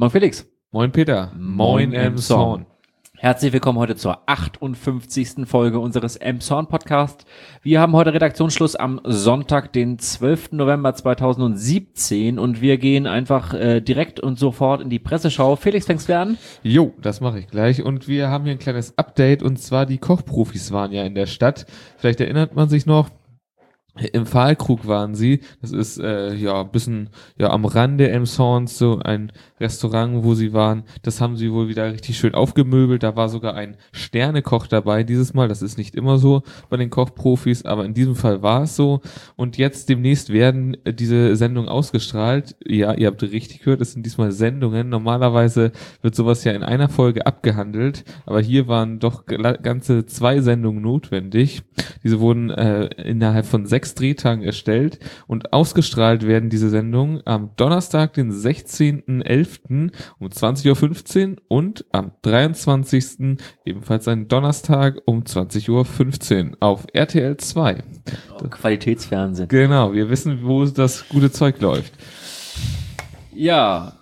Moin Felix. Moin Peter. Moin Emson. Herzlich willkommen heute zur 58. Folge unseres Emson Podcast. Wir haben heute Redaktionsschluss am Sonntag, den 12. November 2017 und wir gehen einfach äh, direkt und sofort in die Presseschau. Felix, fängst du an? Jo, das mache ich gleich und wir haben hier ein kleines Update und zwar die Kochprofis waren ja in der Stadt. Vielleicht erinnert man sich noch, im Pfahlkrug waren sie. Das ist äh, ja ein bisschen ja am Rande Emsons so ein Restaurant, wo sie waren. Das haben sie wohl wieder richtig schön aufgemöbelt. Da war sogar ein Sternekoch dabei dieses Mal. Das ist nicht immer so bei den Kochprofis, aber in diesem Fall war es so. Und jetzt demnächst werden diese Sendungen ausgestrahlt. Ja, ihr habt richtig gehört, es sind diesmal Sendungen. Normalerweise wird sowas ja in einer Folge abgehandelt, aber hier waren doch ganze zwei Sendungen notwendig. Diese wurden äh, innerhalb von sechs Drehtagen erstellt und ausgestrahlt werden diese Sendungen am Donnerstag, den 16.11 um 20.15 Uhr und am 23. ebenfalls ein Donnerstag um 20.15 Uhr auf RTL 2. Oh, Qualitätsfernsehen. Genau, wir wissen, wo das gute Zeug läuft. Ja,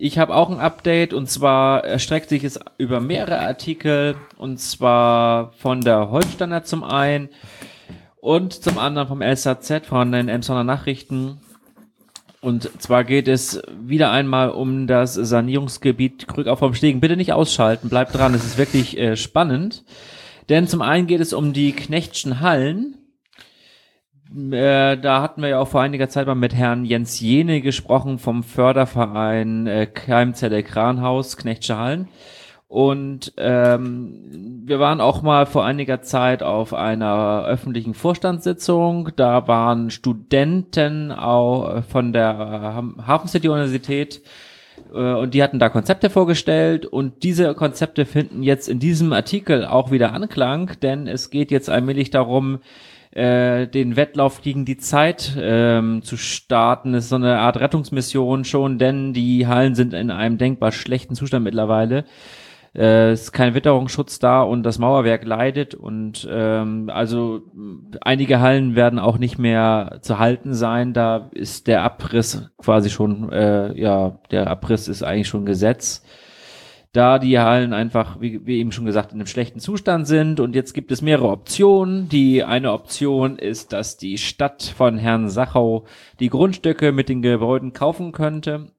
ich habe auch ein Update und zwar erstreckt sich es über mehrere Artikel und zwar von der Holsteiner zum einen und zum anderen vom LSAZ von den Emsonner Nachrichten und zwar geht es wieder einmal um das Sanierungsgebiet Krückau vom Stegen. Bitte nicht ausschalten, bleibt dran, es ist wirklich äh, spannend. Denn zum einen geht es um die Knechtschen Hallen. Äh, da hatten wir ja auch vor einiger Zeit mal mit Herrn Jens Jene gesprochen vom Förderverein äh, Keimzelle Kranhaus Knechtsche Hallen. Und ähm, wir waren auch mal vor einiger Zeit auf einer öffentlichen Vorstandssitzung. Da waren Studenten auch von der Hafen City Universität äh, und die hatten da Konzepte vorgestellt und diese Konzepte finden jetzt in diesem Artikel auch wieder Anklang, denn es geht jetzt allmählich darum, äh, den Wettlauf gegen die Zeit ähm, zu starten. Das ist so eine Art Rettungsmission schon, denn die Hallen sind in einem denkbar schlechten Zustand mittlerweile. Äh, ist kein Witterungsschutz da und das Mauerwerk leidet und ähm, also einige Hallen werden auch nicht mehr zu halten sein. Da ist der Abriss quasi schon, äh, ja, der Abriss ist eigentlich schon Gesetz. Da die Hallen einfach, wie, wie eben schon gesagt, in einem schlechten Zustand sind und jetzt gibt es mehrere Optionen. Die eine Option ist, dass die Stadt von Herrn Sachau die Grundstücke mit den Gebäuden kaufen könnte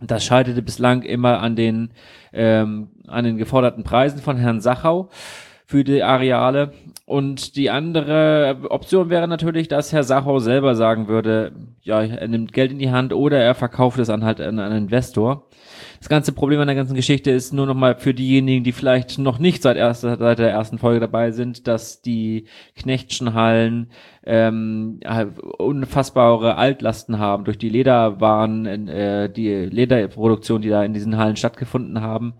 das scheiterte bislang immer an den, ähm, an den geforderten Preisen von Herrn Sachau für die Areale. Und die andere Option wäre natürlich, dass Herr Sachau selber sagen würde, ja, er nimmt Geld in die Hand oder er verkauft es an halt an einen Investor. Das ganze Problem an der ganzen Geschichte ist nur nochmal für diejenigen, die vielleicht noch nicht seit, erster, seit der ersten Folge dabei sind, dass die Knechtschen Hallen ähm, unfassbare Altlasten haben durch die Lederwaren, äh, die Lederproduktion, die da in diesen Hallen stattgefunden haben.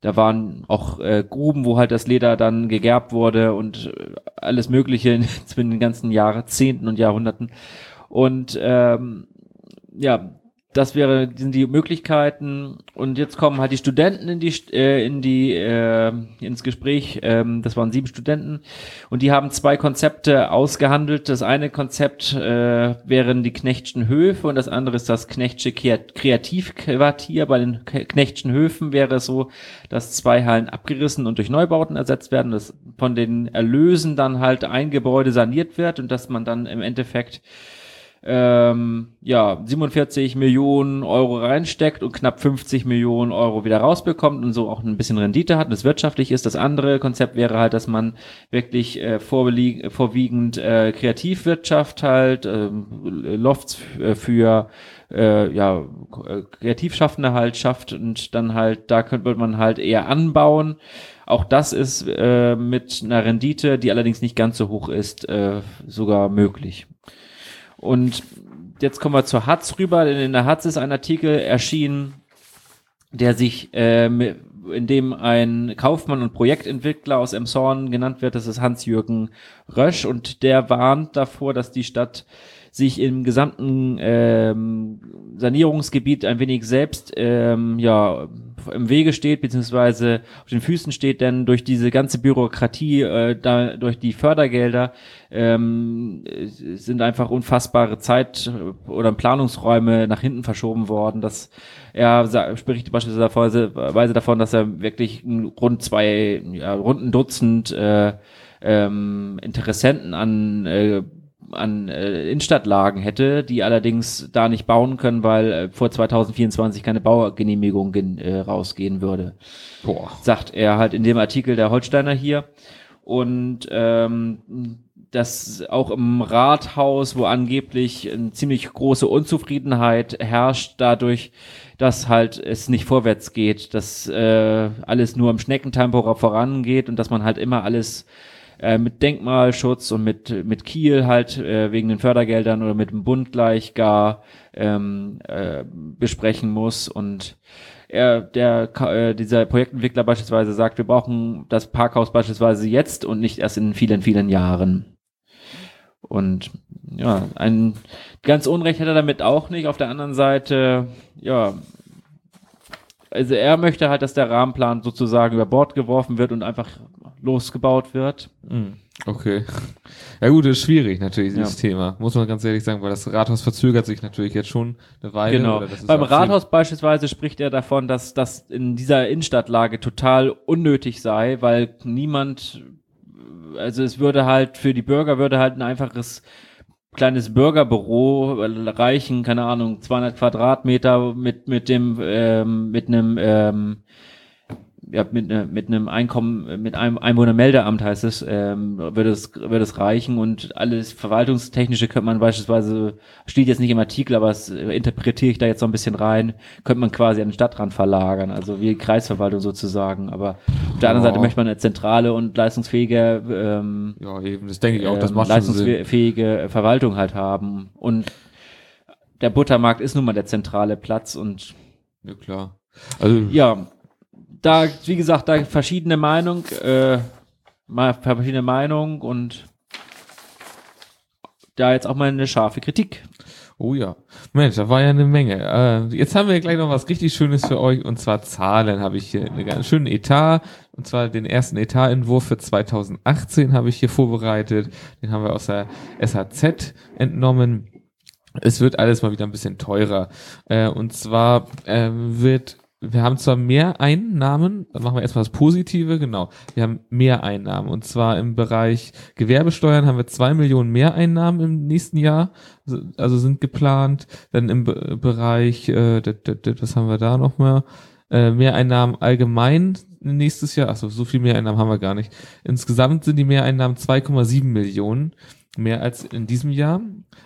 Da waren auch äh, Gruben, wo halt das Leder dann gegerbt wurde und äh, alles Mögliche in den ganzen Jahrzehnten und Jahrhunderten. Und ähm, ja, das wäre, sind die Möglichkeiten. Und jetzt kommen halt die Studenten in die, äh, in die, äh, ins Gespräch. Ähm, das waren sieben Studenten. Und die haben zwei Konzepte ausgehandelt. Das eine Konzept äh, wären die Knechtschen Höfe und das andere ist das Knechtsche Kreativquartier. Bei den Knechtschen Höfen wäre es so, dass zwei Hallen abgerissen und durch Neubauten ersetzt werden, dass von den Erlösen dann halt ein Gebäude saniert wird und dass man dann im Endeffekt ähm, ja, 47 Millionen Euro reinsteckt und knapp 50 Millionen Euro wieder rausbekommt und so auch ein bisschen Rendite hat und es wirtschaftlich ist. Das andere Konzept wäre halt, dass man wirklich äh, vorwiegend äh, Kreativwirtschaft halt, äh, Lofts für äh, ja, Kreativschaffende halt schafft und dann halt, da könnte man halt eher anbauen. Auch das ist äh, mit einer Rendite, die allerdings nicht ganz so hoch ist, äh, sogar möglich. Und jetzt kommen wir zur Hatz rüber, denn in der Hatz ist ein Artikel erschienen, der sich, äh, in dem ein Kaufmann und Projektentwickler aus Emshorn genannt wird, das ist Hans-Jürgen Rösch. Und der warnt davor, dass die Stadt sich im gesamten ähm, Sanierungsgebiet ein wenig selbst ähm, ja im Wege steht beziehungsweise auf den Füßen steht, denn durch diese ganze Bürokratie, äh, da durch die Fördergelder ähm, sind einfach unfassbare Zeit oder Planungsräume nach hinten verschoben worden. Dass er spricht beispielsweise davon, dass er wirklich rund zwei, ja, rund ein Dutzend äh, ähm, Interessenten an äh, an äh, Innenstadtlagen hätte, die allerdings da nicht bauen können, weil äh, vor 2024 keine Baugenehmigung äh, rausgehen würde. Boah. Sagt er halt in dem Artikel der Holsteiner hier. Und ähm, dass auch im Rathaus, wo angeblich eine ziemlich große Unzufriedenheit herrscht, dadurch, dass halt es nicht vorwärts geht, dass äh, alles nur im Schneckentempo vorangeht und dass man halt immer alles äh, mit Denkmalschutz und mit, mit Kiel halt äh, wegen den Fördergeldern oder mit dem Bund gleich gar ähm, äh, besprechen muss und er, der, äh, dieser Projektentwickler beispielsweise sagt, wir brauchen das Parkhaus beispielsweise jetzt und nicht erst in vielen, vielen Jahren. Und ja, ein ganz Unrecht hat er damit auch nicht. Auf der anderen Seite, ja, also er möchte halt, dass der Rahmenplan sozusagen über Bord geworfen wird und einfach losgebaut wird. Hm, okay. Ja gut, ist schwierig natürlich, dieses ja. Thema. Muss man ganz ehrlich sagen, weil das Rathaus verzögert sich natürlich jetzt schon eine Weile. Genau. Beim Rathaus beispielsweise spricht er davon, dass das in dieser Innenstadtlage total unnötig sei, weil niemand, also es würde halt, für die Bürger würde halt ein einfaches kleines Bürgerbüro reichen, keine Ahnung, 200 Quadratmeter mit, mit dem, ähm, mit einem, ähm, ja, mit, ne, mit einem Einkommen, mit einem Einwohnermeldeamt heißt es, ähm, würde es, würde es reichen und alles Verwaltungstechnische könnte man beispielsweise, steht jetzt nicht im Artikel, aber das interpretiere ich da jetzt so ein bisschen rein, könnte man quasi an den Stadtrand verlagern, also wie Kreisverwaltung sozusagen, aber auf der anderen Seite möchte man eine zentrale und leistungsfähige, ähm, ja eben, das denke ich auch, das ähm, macht leistungsfähige Sinn. Verwaltung halt haben und der Buttermarkt ist nun mal der zentrale Platz und ja klar. Also ja, da, wie gesagt, da verschiedene Meinung, äh, mal verschiedene Meinung und da jetzt auch mal eine scharfe Kritik. Oh ja. Mensch, da war ja eine Menge. Äh, jetzt haben wir gleich noch was richtig Schönes für euch und zwar Zahlen habe ich hier einen ganz schönen Etat und zwar den ersten Etatentwurf für 2018 habe ich hier vorbereitet. Den haben wir aus der SHZ entnommen. Es wird alles mal wieder ein bisschen teurer. Äh, und zwar äh, wird wir haben zwar mehr Einnahmen, machen wir erstmal das Positive, genau. Wir haben mehr Einnahmen und zwar im Bereich Gewerbesteuern haben wir zwei Millionen mehr Einnahmen im nächsten Jahr, also sind geplant. Dann im Be Bereich, äh, was haben wir da nochmal? Äh, Mehreinnahmen allgemein nächstes Jahr, achso, so viel Mehreinnahmen haben wir gar nicht. Insgesamt sind die Mehreinnahmen 2,7 Millionen mehr als in diesem Jahr.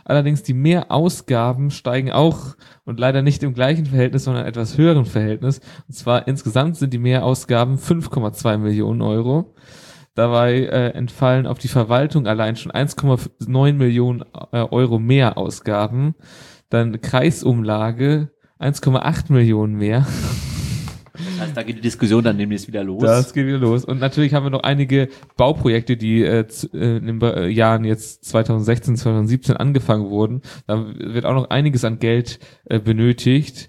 Allerdings die Mehrausgaben steigen auch und leider nicht im gleichen Verhältnis, sondern etwas höheren Verhältnis. Und zwar insgesamt sind die Mehrausgaben 5,2 Millionen Euro. Dabei äh, entfallen auf die Verwaltung allein schon 1,9 Millionen äh, Euro mehr Ausgaben. Dann Kreisumlage 1,8 Millionen mehr. Das heißt, da geht die Diskussion dann demnächst wieder los. Das geht wieder los. Und natürlich haben wir noch einige Bauprojekte, die äh, äh in den äh, Jahren jetzt 2016, 2017 angefangen wurden. Da wird auch noch einiges an Geld äh, benötigt.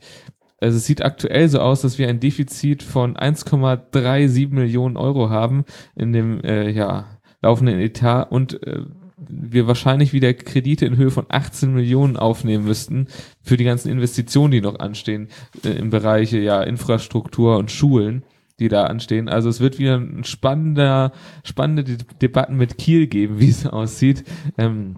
Also es sieht aktuell so aus, dass wir ein Defizit von 1,37 Millionen Euro haben in dem äh, ja, laufenden Etat und äh, wir wahrscheinlich wieder Kredite in Höhe von 18 Millionen aufnehmen müssten für die ganzen Investitionen, die noch anstehen äh, im Bereich ja Infrastruktur und Schulen, die da anstehen. Also es wird wieder ein spannender, spannende De Debatten mit Kiel geben, wie es aussieht. Ähm,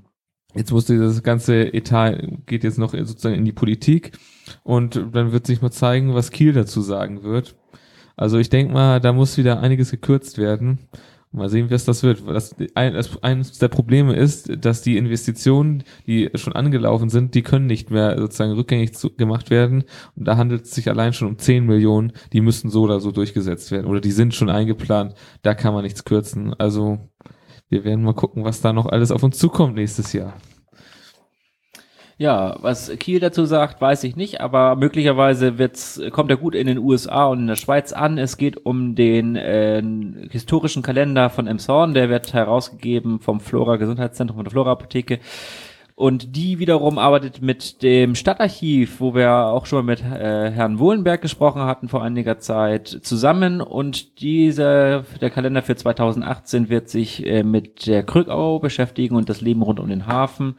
jetzt musste das ganze Etat geht jetzt noch sozusagen in die Politik und dann wird sich mal zeigen, was Kiel dazu sagen wird. Also ich denke mal, da muss wieder einiges gekürzt werden. Mal sehen, was das wird. Das, ein, das, eines der Probleme ist, dass die Investitionen, die schon angelaufen sind, die können nicht mehr sozusagen rückgängig zu, gemacht werden. Und da handelt es sich allein schon um 10 Millionen, die müssen so oder so durchgesetzt werden. Oder die sind schon eingeplant. Da kann man nichts kürzen. Also wir werden mal gucken, was da noch alles auf uns zukommt nächstes Jahr. Ja, was Kiel dazu sagt, weiß ich nicht, aber möglicherweise wird's, kommt er gut in den USA und in der Schweiz an. Es geht um den äh, historischen Kalender von Emshorn, der wird herausgegeben vom Flora Gesundheitszentrum von der Flora Apotheke. Und die wiederum arbeitet mit dem Stadtarchiv, wo wir auch schon mit äh, Herrn Wohlenberg gesprochen hatten vor einiger Zeit, zusammen. Und diese, der Kalender für 2018 wird sich äh, mit der Krückau beschäftigen und das Leben rund um den Hafen.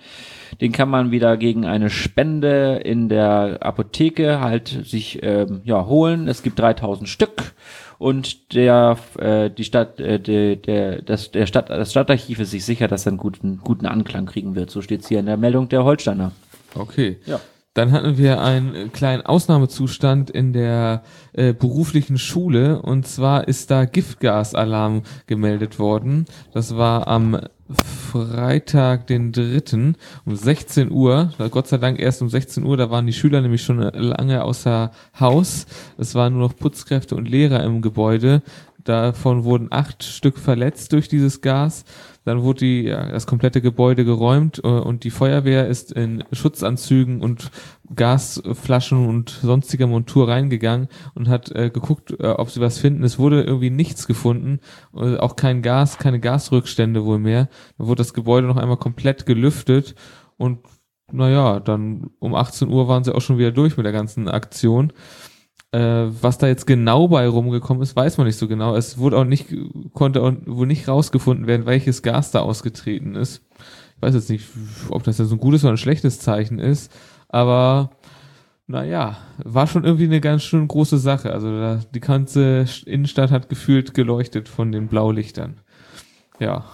Den kann man wieder gegen eine Spende in der Apotheke halt sich ähm, ja holen. Es gibt 3000 Stück und der äh, die Stadt äh, der der das der Stadt das Stadtarchiv ist sich sicher, dass er einen guten guten Anklang kriegen wird. So steht's hier in der Meldung der Holsteiner. Okay. Ja. Dann hatten wir einen kleinen Ausnahmezustand in der äh, beruflichen Schule und zwar ist da Giftgasalarm gemeldet worden. Das war am Freitag, den dritten um 16 Uhr. Gott sei Dank erst um 16 Uhr, da waren die Schüler nämlich schon lange außer Haus. Es waren nur noch Putzkräfte und Lehrer im Gebäude. Davon wurden acht Stück verletzt durch dieses Gas. Dann wurde die, ja, das komplette Gebäude geräumt äh, und die Feuerwehr ist in Schutzanzügen und Gasflaschen und sonstiger Montur reingegangen und hat äh, geguckt, äh, ob sie was finden. Es wurde irgendwie nichts gefunden, äh, auch kein Gas, keine Gasrückstände wohl mehr. Dann wurde das Gebäude noch einmal komplett gelüftet und naja, dann um 18 Uhr waren sie auch schon wieder durch mit der ganzen Aktion. Äh, was da jetzt genau bei rumgekommen ist, weiß man nicht so genau. Es wurde auch nicht, konnte auch wohl nicht rausgefunden werden, welches Gas da ausgetreten ist. Ich weiß jetzt nicht, ob das jetzt ein gutes oder ein schlechtes Zeichen ist, aber naja, war schon irgendwie eine ganz schön große Sache. Also da, die ganze Innenstadt hat gefühlt geleuchtet von den Blaulichtern. Ja.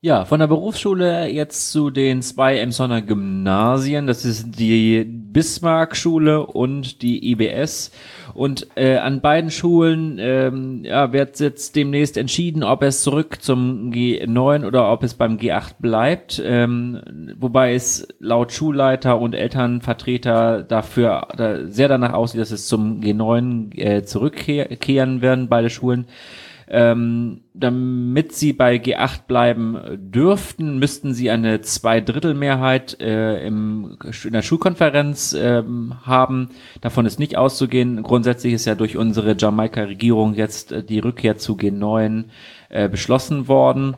Ja, von der Berufsschule jetzt zu den zwei Emsonner Gymnasien. Das ist die Bismarck-Schule und die IBS. Und äh, an beiden Schulen ähm, ja, wird jetzt demnächst entschieden, ob es zurück zum G9 oder ob es beim G8 bleibt. Ähm, wobei es laut Schulleiter und Elternvertreter dafür da sehr danach aussieht, dass es zum G9 äh, zurückkehren werden, beide Schulen. Ähm, damit sie bei G8 bleiben dürften, müssten sie eine Zweidrittelmehrheit äh, im, in der Schulkonferenz ähm, haben. Davon ist nicht auszugehen. Grundsätzlich ist ja durch unsere Jamaika-Regierung jetzt äh, die Rückkehr zu G9 äh, beschlossen worden.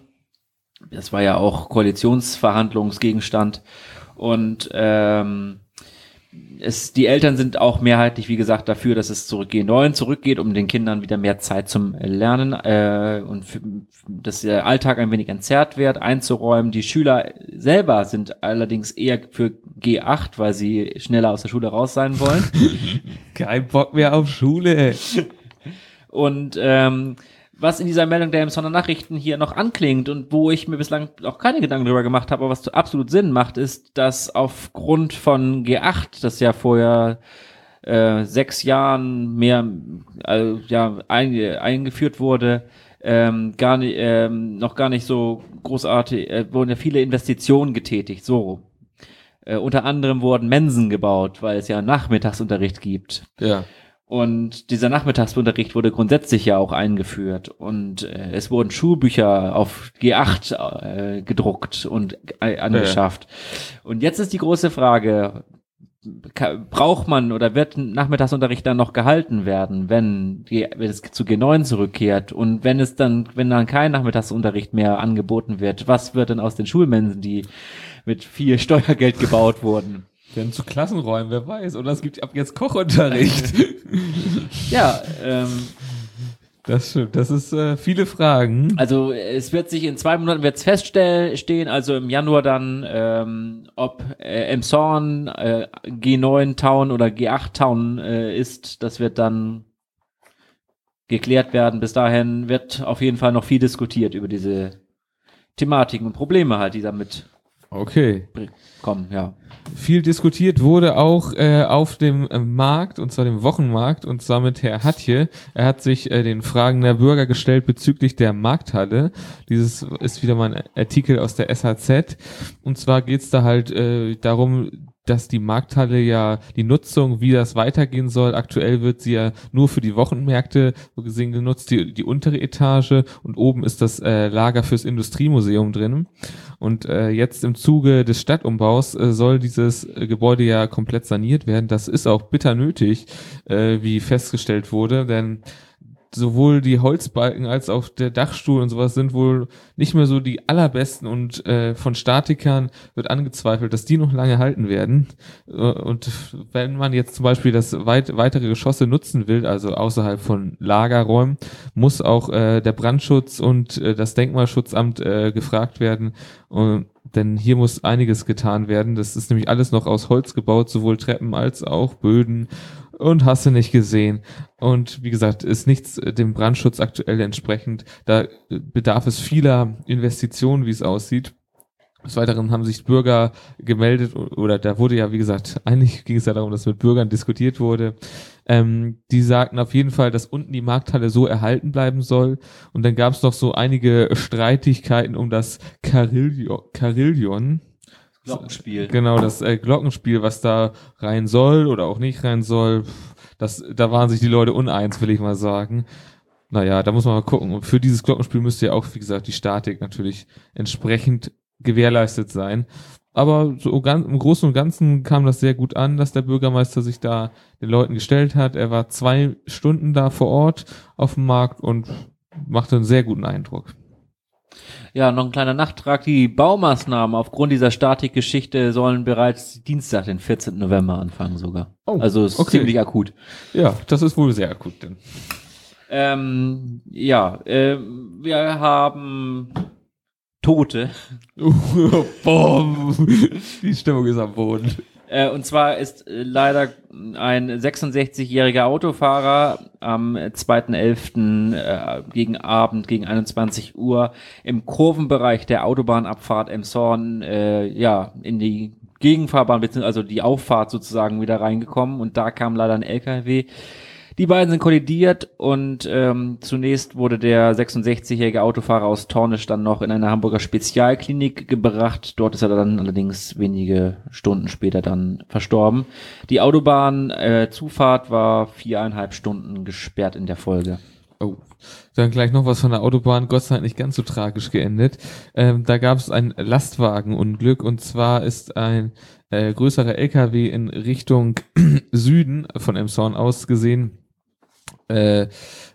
Das war ja auch Koalitionsverhandlungsgegenstand. Und ähm, es, die Eltern sind auch mehrheitlich, wie gesagt, dafür, dass es zurück G9 zurückgeht, um den Kindern wieder mehr Zeit zum Lernen äh, und für, dass der Alltag ein wenig entzerrt wird, einzuräumen. Die Schüler selber sind allerdings eher für G8, weil sie schneller aus der Schule raus sein wollen. Kein Bock mehr auf Schule. Und ähm, was in dieser Meldung der Emsonner Nachrichten hier noch anklingt und wo ich mir bislang auch keine Gedanken darüber gemacht habe, aber was absolut Sinn macht, ist, dass aufgrund von G8, das ja vorher äh, sechs Jahren mehr äh, ja, ein, eingeführt wurde, ähm, gar nicht, ähm, noch gar nicht so großartig, äh, wurden ja viele Investitionen getätigt, so. Äh, unter anderem wurden Mensen gebaut, weil es ja Nachmittagsunterricht gibt. Ja. Und dieser Nachmittagsunterricht wurde grundsätzlich ja auch eingeführt und äh, es wurden Schulbücher auf G8 äh, gedruckt und äh, angeschafft. Ja. Und jetzt ist die große Frage, braucht man oder wird Nachmittagsunterricht dann noch gehalten werden, wenn, die, wenn es zu G9 zurückkehrt und wenn es dann, wenn dann kein Nachmittagsunterricht mehr angeboten wird, was wird denn aus den Schulmensen, die mit viel Steuergeld gebaut wurden? Werden zu Klassenräumen, wer weiß. Oder es gibt ab jetzt Kochunterricht. ja, ähm, das stimmt. Das ist äh, viele Fragen. Also es wird sich in zwei Monaten wird's feststehen, also im Januar dann, ähm, ob äh, Emshorn äh, G9 Town oder G8 Town äh, ist, das wird dann geklärt werden. Bis dahin wird auf jeden Fall noch viel diskutiert über diese Thematiken und Probleme halt, die damit okay. kommen, ja viel diskutiert wurde auch äh, auf dem äh, Markt, und zwar dem Wochenmarkt, und zwar mit Herr Hatje. Er hat sich äh, den Fragen der Bürger gestellt bezüglich der Markthalle. Dieses ist wieder mal ein Artikel aus der SHZ. Und zwar geht's da halt äh, darum, dass die Markthalle ja die Nutzung, wie das weitergehen soll, aktuell wird sie ja nur für die Wochenmärkte so gesehen genutzt, die, die untere Etage und oben ist das äh, Lager fürs Industriemuseum drin. Und äh, jetzt im Zuge des Stadtumbaus äh, soll dieses äh, Gebäude ja komplett saniert werden. Das ist auch bitter nötig, äh, wie festgestellt wurde, denn sowohl die Holzbalken als auch der Dachstuhl und sowas sind wohl nicht mehr so die allerbesten und äh, von Statikern wird angezweifelt, dass die noch lange halten werden. Äh, und wenn man jetzt zum Beispiel das weit, weitere Geschosse nutzen will, also außerhalb von Lagerräumen, muss auch äh, der Brandschutz und äh, das Denkmalschutzamt äh, gefragt werden. Und, denn hier muss einiges getan werden. Das ist nämlich alles noch aus Holz gebaut, sowohl Treppen als auch Böden und hast du nicht gesehen. Und wie gesagt, ist nichts äh, dem Brandschutz aktuell entsprechend. Da äh, bedarf es vieler Investitionen, wie es aussieht. Des Weiteren haben sich Bürger gemeldet oder da wurde ja, wie gesagt, eigentlich ging es ja darum, dass mit Bürgern diskutiert wurde. Ähm, die sagten auf jeden Fall, dass unten die Markthalle so erhalten bleiben soll. Und dann gab es noch so einige Streitigkeiten um das Carillion. Carillion Glockenspiel. Genau, das äh, Glockenspiel, was da rein soll oder auch nicht rein soll, das, da waren sich die Leute uneins, will ich mal sagen. Naja, da muss man mal gucken. Und für dieses Glockenspiel müsste ja auch, wie gesagt, die Statik natürlich entsprechend gewährleistet sein. Aber so ganz, im Großen und Ganzen kam das sehr gut an, dass der Bürgermeister sich da den Leuten gestellt hat. Er war zwei Stunden da vor Ort auf dem Markt und machte einen sehr guten Eindruck. Ja, noch ein kleiner Nachtrag. Die Baumaßnahmen aufgrund dieser Statikgeschichte sollen bereits Dienstag, den 14. November anfangen sogar. Oh, also ist okay. ziemlich akut. Ja, das ist wohl sehr akut denn. Ähm, ja, äh, wir haben Tote. Boom. Die Stimmung ist am Boden. Äh, und zwar ist äh, leider ein 66-jähriger Autofahrer am 2.11. Äh, gegen Abend, gegen 21 Uhr im Kurvenbereich der Autobahnabfahrt Emshorn, äh, ja, in die Gegenfahrbahn, also die Auffahrt sozusagen wieder reingekommen und da kam leider ein LKW die beiden sind kollidiert und ähm, zunächst wurde der 66-jährige Autofahrer aus Tornisch dann noch in eine Hamburger Spezialklinik gebracht. Dort ist er dann allerdings wenige Stunden später dann verstorben. Die Autobahnzufahrt äh, war viereinhalb Stunden gesperrt in der Folge. Oh. Dann gleich noch was von der Autobahn, Gott sei Dank nicht ganz so tragisch geendet. Ähm, da gab es ein Lastwagenunglück und zwar ist ein äh, größerer LKW in Richtung Süden von Emshorn aus gesehen äh,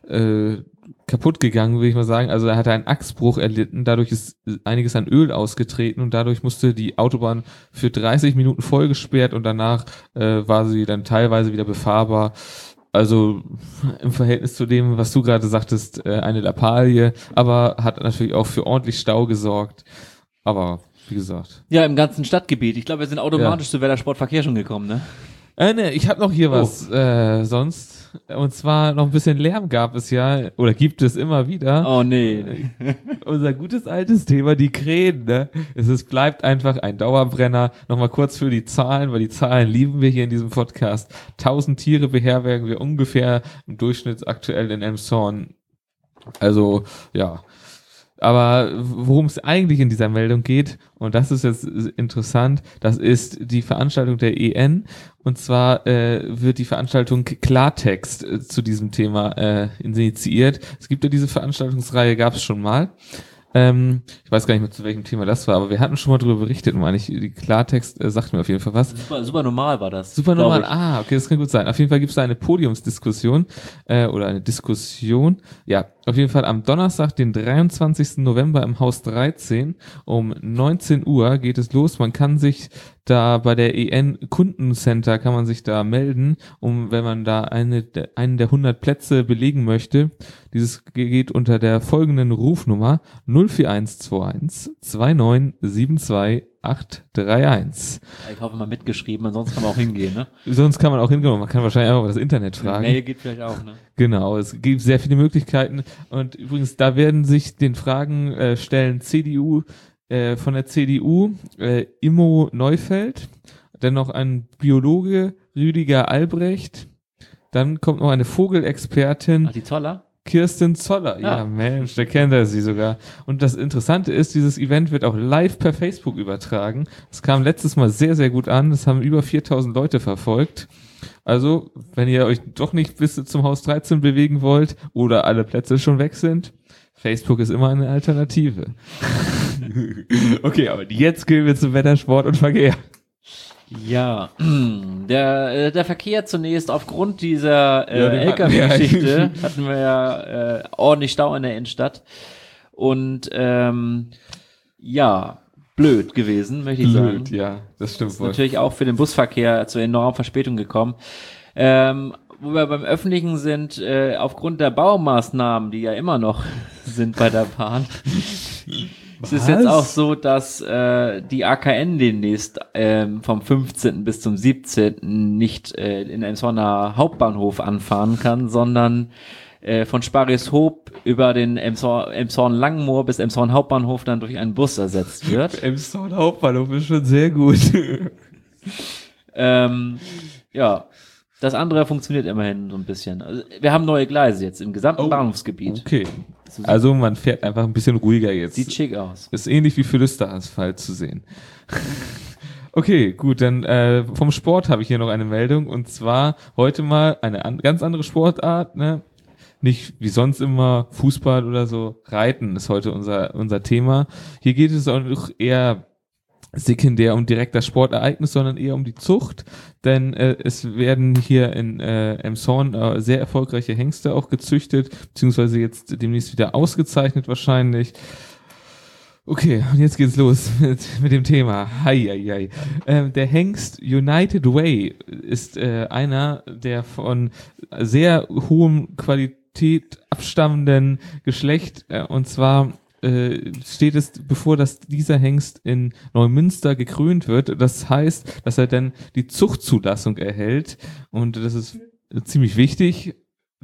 äh, kaputt gegangen, würde ich mal sagen. Also er hatte einen Achsbruch erlitten, dadurch ist einiges an Öl ausgetreten und dadurch musste die Autobahn für 30 Minuten vollgesperrt und danach äh, war sie dann teilweise wieder befahrbar. Also im Verhältnis zu dem, was du gerade sagtest, äh, eine Lappalie, aber hat natürlich auch für ordentlich Stau gesorgt. Aber wie gesagt. Ja, im ganzen Stadtgebiet. Ich glaube, wir sind automatisch ja. zu Werder Sportverkehr schon gekommen, ne? Äh, ne, ich habe noch hier oh. was äh, sonst. Und zwar noch ein bisschen Lärm gab es ja, oder gibt es immer wieder. Oh nee. Unser gutes altes Thema, die Krähen, ne? Es ist, bleibt einfach ein Dauerbrenner. Nochmal kurz für die Zahlen, weil die Zahlen lieben wir hier in diesem Podcast. Tausend Tiere beherbergen wir ungefähr im Durchschnitt aktuell in Elmshorn. Also, ja. Aber worum es eigentlich in dieser Meldung geht, und das ist jetzt interessant, das ist die Veranstaltung der EN. Und zwar äh, wird die Veranstaltung Klartext äh, zu diesem Thema äh, initiiert. Es gibt ja diese Veranstaltungsreihe, gab es schon mal. Ähm, ich weiß gar nicht mehr, zu welchem Thema das war, aber wir hatten schon mal darüber berichtet, meine ich. Die Klartext äh, sagt mir auf jeden Fall was. Super, super normal war das. Super normal, ah, okay, das kann gut sein. Auf jeden Fall gibt es da eine Podiumsdiskussion äh, oder eine Diskussion. Ja, auf jeden Fall am Donnerstag, den 23. November im Haus 13 um 19 Uhr geht es los. Man kann sich da bei der EN Kundencenter kann man sich da melden, um wenn man da eine, einen der 100 Plätze belegen möchte. Dieses geht unter der folgenden Rufnummer 04121 2972 831. Ich hoffe mal mitgeschrieben, ansonsten kann man auch hingehen, ne? Sonst kann man auch hingehen, man kann wahrscheinlich auch das Internet fragen. Mail geht vielleicht auch, ne? Genau, es gibt sehr viele Möglichkeiten und übrigens, da werden sich den Fragen äh, stellen CDU, äh, von der CDU äh, Immo Neufeld, dann noch ein Biologe Rüdiger Albrecht, dann kommt noch eine Vogelexpertin. Ach, die Zoller? Kirsten Zoller. Ja. ja, Mensch, der kennt er sie sogar. Und das Interessante ist, dieses Event wird auch live per Facebook übertragen. Es kam letztes Mal sehr, sehr gut an. Es haben über 4000 Leute verfolgt. Also, wenn ihr euch doch nicht bis zum Haus 13 bewegen wollt oder alle Plätze schon weg sind, Facebook ist immer eine Alternative. okay, aber jetzt gehen wir zum Wetter, Sport und Verkehr. Ja, der, äh, der Verkehr zunächst aufgrund dieser Ja, äh, hatten wir LKW-Geschichte eigentlich. hatten wir ja äh, ordentlich Stau in der Innenstadt. Und ähm, ja, blöd gewesen, möchte ich sagen. Blöd, ja, das stimmt Ist wohl. natürlich auch für den Busverkehr zu enormen Verspätungen gekommen. Ähm, wo wir beim Öffentlichen sind, äh, aufgrund der Baumaßnahmen, die ja immer noch sind bei der Bahn, es ist jetzt auch so, dass äh, die AKN demnächst ähm, vom 15. bis zum 17. nicht äh, in Emsonner Hauptbahnhof anfahren kann, sondern äh, von Sparishoop über den Emshorn, Emshorn Langmoor bis Emshorn Hauptbahnhof dann durch einen Bus ersetzt wird. Emshorn Hauptbahnhof ist schon sehr gut. Ähm, ja, das andere funktioniert immerhin so ein bisschen. Also, wir haben neue Gleise jetzt im gesamten Oh. Bahnhofsgebiet. okay. Also man fährt einfach ein bisschen ruhiger jetzt. Sieht schick aus. Ist ähnlich wie Philisterasphalt zu sehen. Okay, gut, dann äh, vom Sport habe ich hier noch eine Meldung und zwar heute mal eine an, ganz andere Sportart, ne? Nicht wie sonst immer Fußball oder so. Reiten ist heute unser unser Thema. Hier geht es auch eher sekundär um direkt das Sportereignis, sondern eher um die Zucht, denn äh, es werden hier in äh, Emshorn äh, sehr erfolgreiche Hengste auch gezüchtet, beziehungsweise jetzt demnächst wieder ausgezeichnet wahrscheinlich. Okay, und jetzt geht's los mit, mit dem Thema. Hi, hi, hi. Ähm, der Hengst United Way ist äh, einer der von sehr hohem Qualität abstammenden Geschlecht. Äh, und zwar äh, steht es bevor, dass dieser Hengst in Neumünster gekrönt wird. Das heißt, dass er dann die Zuchtzulassung erhält. Und das ist ziemlich wichtig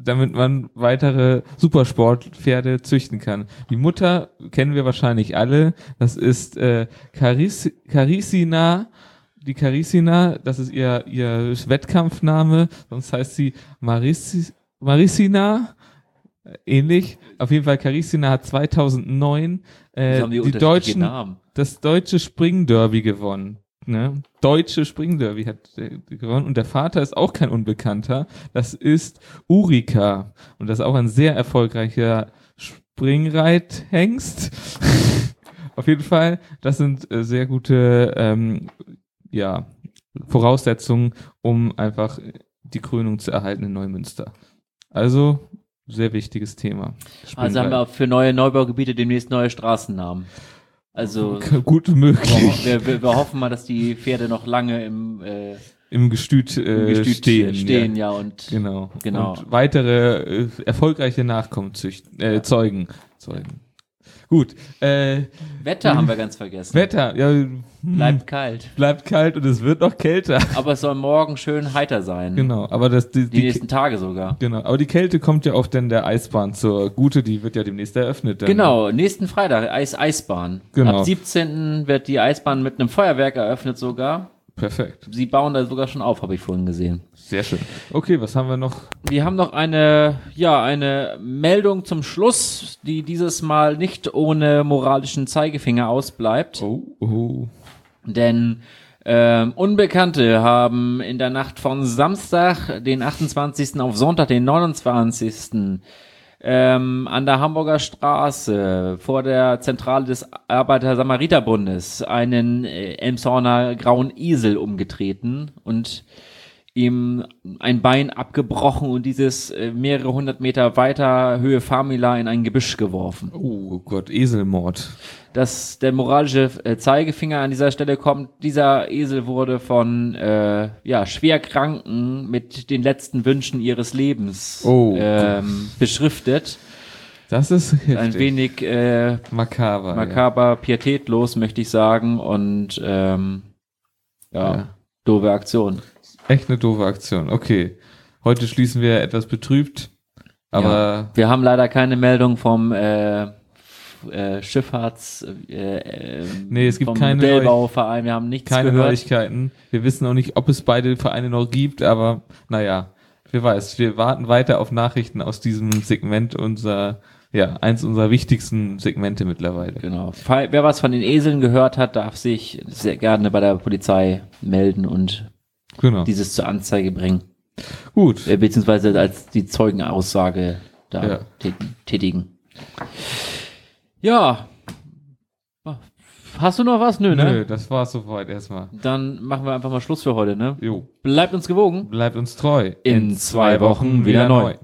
damit man weitere Supersportpferde züchten kann. Die Mutter kennen wir wahrscheinlich alle. Das ist äh, Caris Carissina. Die Carissina, das ist ihr, ihr Wettkampfname. Sonst heißt sie Marissi Marissina. Äh, Ähnlich. Auf jeden Fall, Carissina hat 2009 äh, die, unterschiedliche deutschen Namen. das deutsche Springderby gewonnen. Ne? Deutsche Springderby hat äh, gewonnen und der Vater ist auch kein Unbekannter. Das ist Urika und das ist auch ein sehr erfolgreicher Springreithengst. Auf jeden Fall, das sind äh, sehr gute ähm, ja, Voraussetzungen, um einfach die Krönung zu erhalten in Neumünster. Also sehr wichtiges Thema. Also haben wir für neue Neubaugebiete demnächst neue Straßennamen. Also gut möglich wir, wir, wir hoffen mal, dass die Pferde noch lange im, äh, im Gestüt, äh, im Gestüt stehen. stehen ja. ja. und Genau. Genau. Und weitere äh, erfolgreiche Nachkommen züchten, äh, zeugen. Zeugen. Gut. Äh, Wetter haben wir ganz vergessen. Wetter, ja, hm, Bleibt kalt. bleibt kalt und es wird noch kälter. Aber es soll morgen schön heiter sein. Genau, aber das die, Die die, nächsten Tage sogar. genau, aber die Kälte kommt ja auch dann der Eisbahn zur Gute, die wird ja demnächst eröffnet. Dann. Genau, nächsten Freitag, Eis Eisbahn. Genau. Ab 17. wird die Eisbahn mit einem Feuerwerk eröffnet sogar. Perfekt. Sie bauen da sogar schon auf, habe ich vorhin gesehen. Sehr schön. Okay, was haben wir noch? Wir haben noch eine, ja, eine Meldung zum Schluss, die dieses Mal nicht ohne moralischen Zeigefinger ausbleibt. Oh, oh. Denn ähm, Unbekannte haben in der Nacht von Samstag, den 28. auf Sonntag, den 29. Ähm, an der Hamburger Straße vor der Zentrale des Arbeiter-Samariter-Bundes einen äh, Elmshorner grauen Esel umgetreten und ihm ein Bein abgebrochen und dieses äh, mehrere hundert Meter weiter Höhe Famila in ein Gebüsch geworfen Oh Gott, Eselmord. dass der moralische äh, Zeigefinger an dieser Stelle kommt. Dieser Esel wurde von äh, ja, Schwerkranken mit den letzten Wünschen ihres Lebens Oh. ähm, beschriftet. Das ist Ein heftig. wenig äh, makaber. makaber, pietätlos, möchte ich sagen. Und ähm, ja, Ja. doofe Aktion. Ja. Echt eine doofe Aktion. Okay. Heute schließen wir etwas betrübt, aber Wir haben leider keine Meldung vom äh, äh, Schifffahrts äh, äh, Nee, es gibt keine Modellbauverein. Wir haben nichts keine gehört. Neuigkeiten. Wir wissen auch nicht, ob es beide Vereine noch gibt, aber naja, wer weiß. Wir warten weiter auf Nachrichten aus diesem Segment unser, ja, eins unserer wichtigsten Segmente mittlerweile. Genau. Wer was von den Eseln gehört hat, darf sich sehr gerne bei der Polizei melden und Genau. dieses zur Anzeige bringen. Gut. Äh, beziehungsweise als die Zeugenaussage da Ja. tä- tätigen. Ja. Hast du noch was? Nö, ne? Nö, das war's soweit erstmal. Dann machen wir einfach mal Schluss für heute, ne? Jo, Bleibt uns gewogen. bleibt uns treu. In zwei Wochen wieder neu.